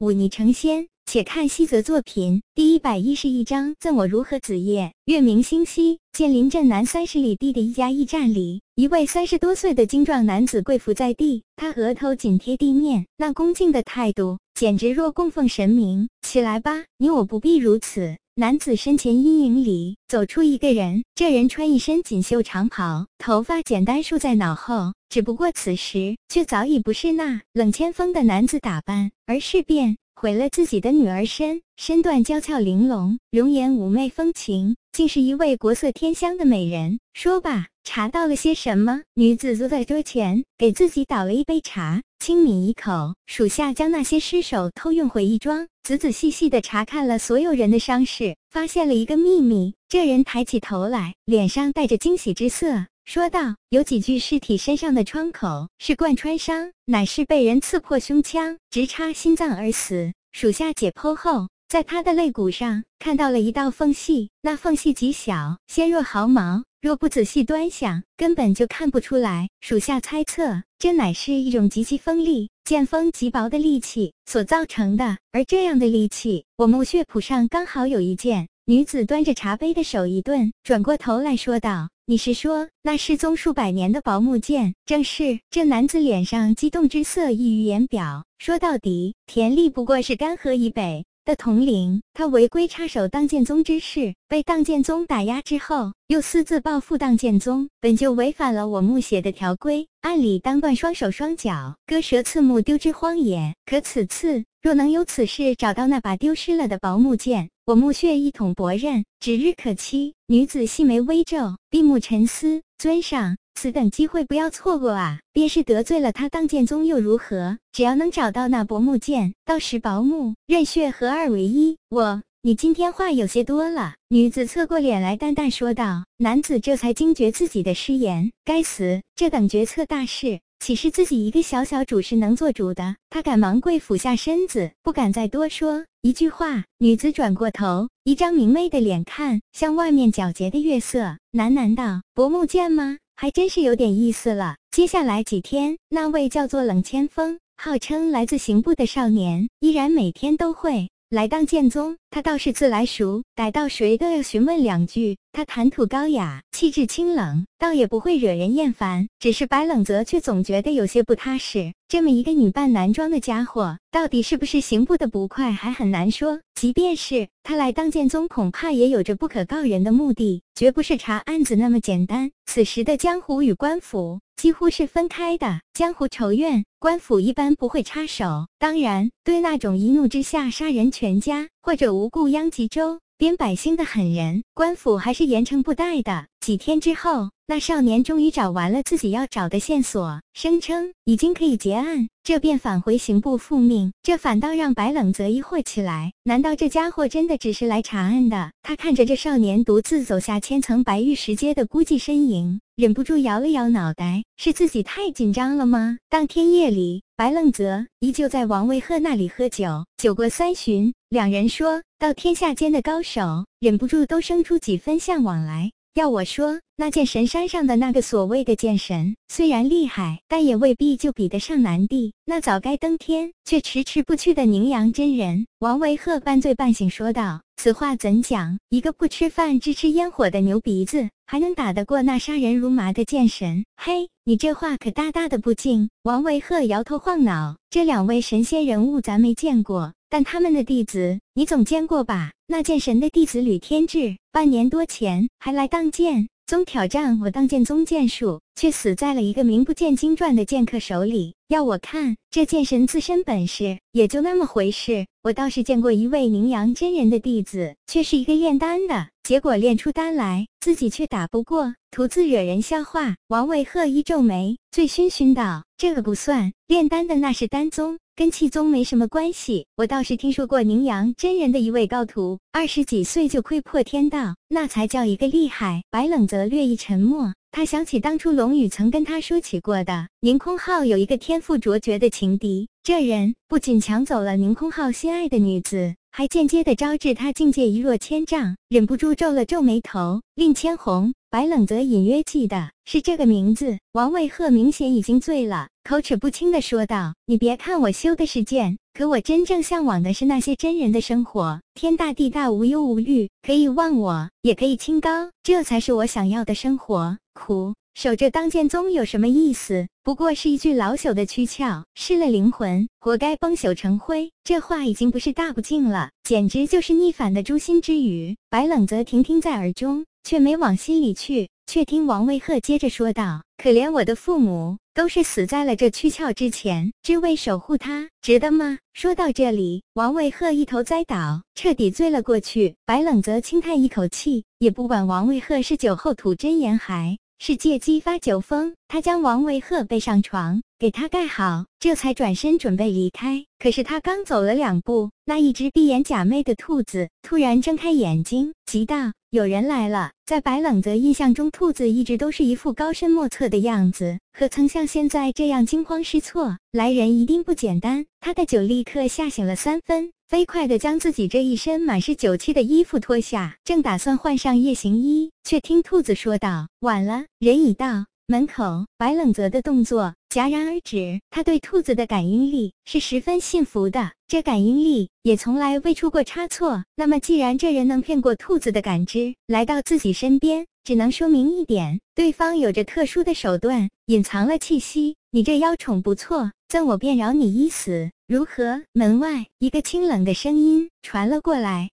舞霓成仙。且看西泽作品第一百一十一章：赠我如何子夜？月明星稀，见临镇南三十里地的一家驿站里，一位三十多岁的精壮男子跪伏在地，他额头紧贴地面，那恭敬的态度，简直若供奉神明。起来吧，你我不必如此。男子身前阴影里走出一个人，这人穿一身锦绣长袍，头发简单束在脑后，只不过此时却早已不是那冷千锋的男子打扮，而是变。毁了自己的女儿身，身段娇俏玲珑，容颜妩媚风情，竟是一位国色天香的美人。说吧，查到了些什么？女子坐在桌前，给自己倒了一杯茶，轻抿一口，属下将那些尸首偷运回义庄，仔仔细细地查看了所有人的伤势，发现了一个秘密。这人抬起头来，脸上带着惊喜之色。说道：“有几具尸体身上的创口是贯穿伤，乃是被人刺破胸腔，直插心脏而死。属下解剖后，在他的肋骨上看到了一道缝隙，那缝隙极小，纤若毫毛，若不仔细端详，根本就看不出来。属下猜测，这乃是一种极其锋利、剑锋极薄的利器所造成的。而这样的利器，我墓穴谱上刚好有一件。”女子端着茶杯的手一顿，转过头来说道。你是说那失踪数百年的薄木剑？正是。这男子脸上激动之色溢于言表。说到底，田力不过是干涸以北的统领，他违规插手当剑宗之事，被当剑宗打压之后，又私自报复当剑宗，本就违反了我木写的条规，按理当断双手双脚，割舌刺目，丢之荒野。可此次若能有此事找到那把丢失了的薄木剑，我墓穴一统薄刃，指日可期。女子细眉微皱，闭目沉思。尊上，此等机会不要错过啊！便是得罪了他当剑宗又如何？只要能找到那薄木剑，到时薄木任血合二为一。我，你今天话有些多了。女子侧过脸来，淡淡说道。男子这才惊觉自己的失言。该死，这等决策大事。岂是自己一个小小主事能做主的？他赶忙跪俯下身子，不敢再多说一句话。女子转过头，一张明媚的脸看向外面皎洁的月色，喃喃道：“薄暮见吗？还真是有点意思了。接下来几天，那位叫做冷千锋，号称来自刑部的少年，依然每天都会。”来当剑宗，他倒是自来熟，逮到谁都要询问两句。他谈吐高雅，气质清冷，倒也不会惹人厌烦。只是白冷泽却总觉得有些不踏实。这么一个女扮男装的家伙，到底是不是刑部的捕快，还很难说。即便是他来当剑宗，恐怕也有着不可告人的目的，绝不是查案子那么简单。此时的江湖与官府。几乎是分开的。江湖仇怨，官府一般不会插手。当然，对那种一怒之下杀人全家或者无故殃及周边百姓的狠人，官府还是严惩不贷的。几天之后，那少年终于找完了自己要找的线索，声称已经可以结案，这便返回刑部复命。这反倒让白冷泽疑惑起来：难道这家伙真的只是来查案的？他看着这少年独自走下千层白玉石阶的孤寂身影。忍不住摇了摇脑袋，是自己太紧张了吗？当天夜里，白冷泽依旧在王维鹤那里喝酒。酒过三巡，两人说到天下间的高手，忍不住都生出几分向往来。要我说，那剑神山上的那个所谓的剑神，虽然厉害，但也未必就比得上南帝那早该登天却迟迟不去的宁阳真人。王维鹤半醉半醒说道：“此话怎讲？一个不吃饭只吃烟火的牛鼻子，还能打得过那杀人如麻的剑神？嘿，你这话可大大的不敬。”王维鹤摇头晃脑：“这两位神仙人物，咱没见过。”但他们的弟子，你总见过吧？那剑神的弟子吕天志，半年多前还来当剑宗挑战我当剑宗剑术，却死在了一个名不见经传的剑客手里。要我看，这剑神自身本事也就那么回事。我倒是见过一位宁阳真人的弟子，却是一个炼丹的，结果炼出丹来，自己却打不过，徒自惹人笑话。王伟鹤一皱眉，醉醺醺道：“这个不算，炼丹的那是丹宗。”跟气宗没什么关系，我倒是听说过宁阳真人的一位高徒，二十几岁就窥破天道，那才叫一个厉害。白冷泽略一沉默，他想起当初龙宇曾跟他说起过的，宁空浩有一个天赋卓绝的情敌，这人不仅抢走了宁空浩心爱的女子，还间接的招致他境界一落千丈，忍不住皱了皱眉头。令千红，白冷泽隐约记得是这个名字。王卫鹤明显已经醉了，口齿不清的说道：“你别看我修的是剑，可我真正向往的是那些真人的生活，天大地大，无忧无虑，可以忘我，也可以清高，这才是我想要的生活。苦。”守着当剑宗有什么意思？不过是一具老朽的躯壳，失了灵魂，活该崩朽成灰。这话已经不是大不敬了，简直就是逆反的诛心之语。白冷泽听听在耳中，却没往心里去。却听王卫鹤接着说道：“可怜我的父母，都是死在了这躯壳之前，只为守护他，值得吗？”说到这里，王卫鹤一头栽倒，彻底醉了过去。白冷则轻叹一口气，也不管王卫鹤是酒后吐真言还。是借机发酒疯，他将王维鹤背上床，给他盖好，这才转身准备离开。可是他刚走了两步，那一只闭眼假寐的兔子突然睁开眼睛，急道：“有人来了。”在白冷泽印象中，兔子一直都是一副高深莫测的样子，何曾像现在这样惊慌失措？来人一定不简单。他的酒立刻吓醒了三分。飞快地将自己这一身满是酒气的衣服脱下，正打算换上夜行衣，却听兔子说道：“晚了，人已到。”门口，白冷泽的动作戛然而止。他对兔子的感应力是十分信服的，这感应力也从来未出过差错。那么，既然这人能骗过兔子的感知，来到自己身边，只能说明一点：对方有着特殊的手段，隐藏了气息。你这妖宠不错，赠我便饶你一死。如何？门外一个清冷的声音传了过来。